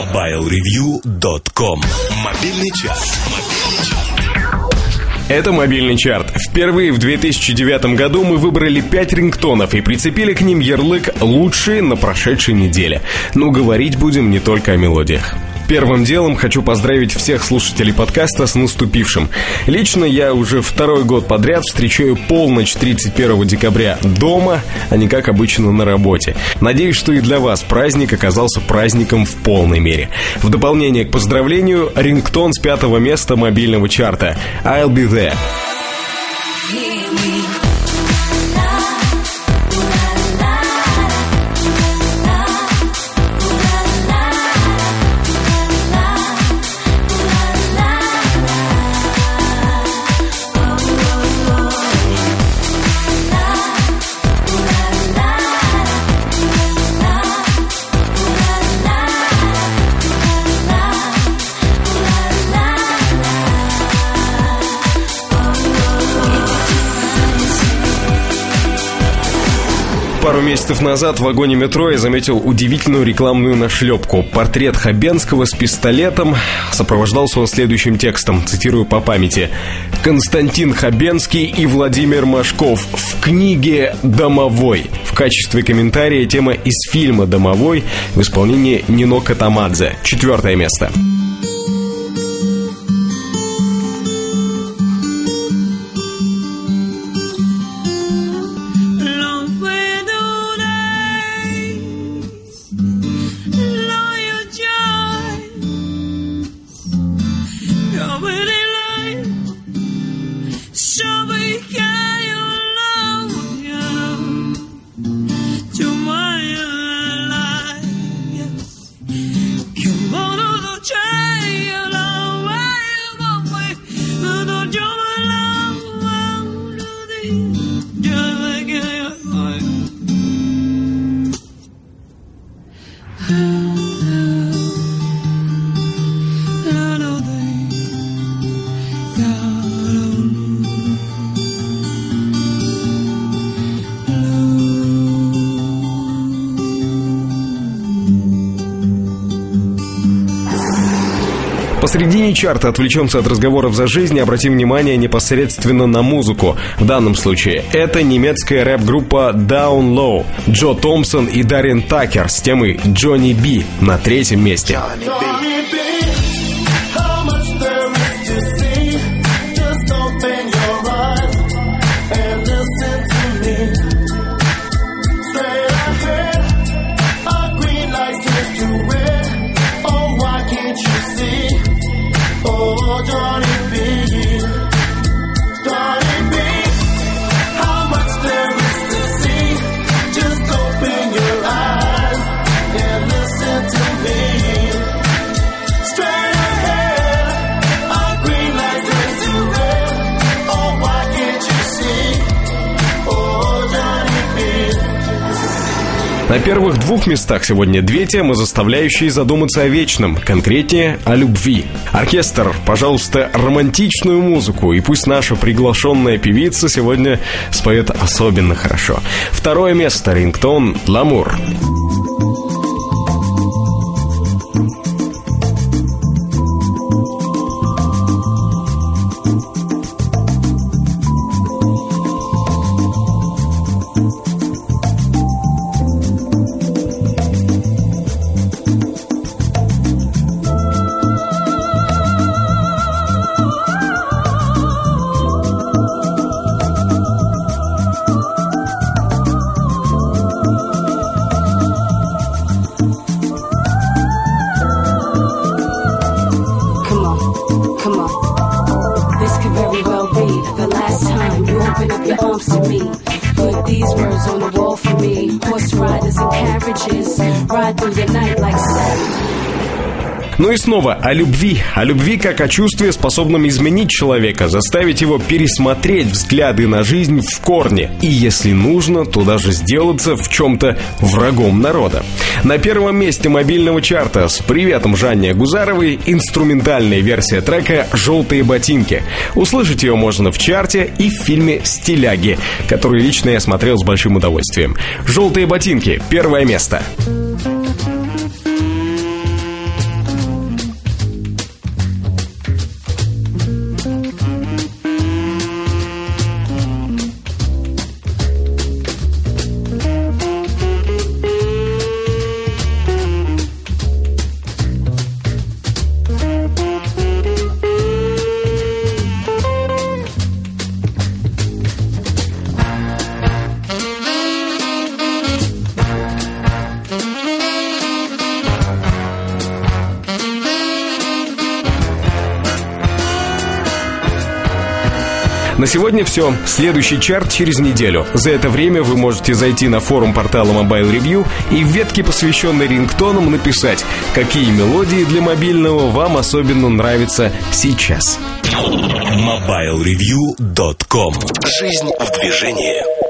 MobileReview.com Мобильный час. Это мобильный чарт. Впервые в 2009 году мы выбрали 5 рингтонов и прицепили к ним ярлык «Лучшие на прошедшей неделе». Но говорить будем не только о мелодиях. Первым делом хочу поздравить всех слушателей подкаста с наступившим. Лично я уже второй год подряд встречаю полночь 31 декабря дома, а не как обычно на работе. Надеюсь, что и для вас праздник оказался праздником в полной мере. В дополнение к поздравлению, рингтон с пятого места мобильного чарта «I'll be there». Пару месяцев назад в вагоне метро я заметил удивительную рекламную нашлепку. Портрет Хабенского с пистолетом сопровождался следующим текстом, цитирую по памяти. «Константин Хабенский и Владимир Машков в книге «Домовой». В качестве комментария тема из фильма «Домовой» в исполнении Нино Катамадзе. Четвертое место. shall we get? Посредине чарта отвлечемся от разговоров за жизнь и обратим внимание непосредственно на музыку. В данном случае это немецкая рэп-группа Down Low, Джо Томпсон и Дарин Такер с темой Джонни Би на третьем месте. На первых двух местах сегодня две темы, заставляющие задуматься о вечном, конкретнее о любви. Оркестр, пожалуйста, романтичную музыку, и пусть наша приглашенная певица сегодня споет особенно хорошо. Второе место, рингтон «Ламур». comes to me. Put these words on the wall for me. Horse riders and carriages ride through the night like savages. Ну и снова о любви. О любви как о чувстве, способном изменить человека, заставить его пересмотреть взгляды на жизнь в корне. И если нужно, то даже сделаться в чем-то врагом народа. На первом месте мобильного чарта с приветом Жанне Гузаровой инструментальная версия трека «Желтые ботинки». Услышать ее можно в чарте и в фильме «Стиляги», который лично я смотрел с большим удовольствием. «Желтые ботинки» — первое место. Место. На сегодня все. Следующий чарт через неделю. За это время вы можете зайти на форум портала Mobile Review и в ветке, посвященной рингтонам, написать, какие мелодии для мобильного вам особенно нравятся сейчас. MobileReview.com Жизнь в движении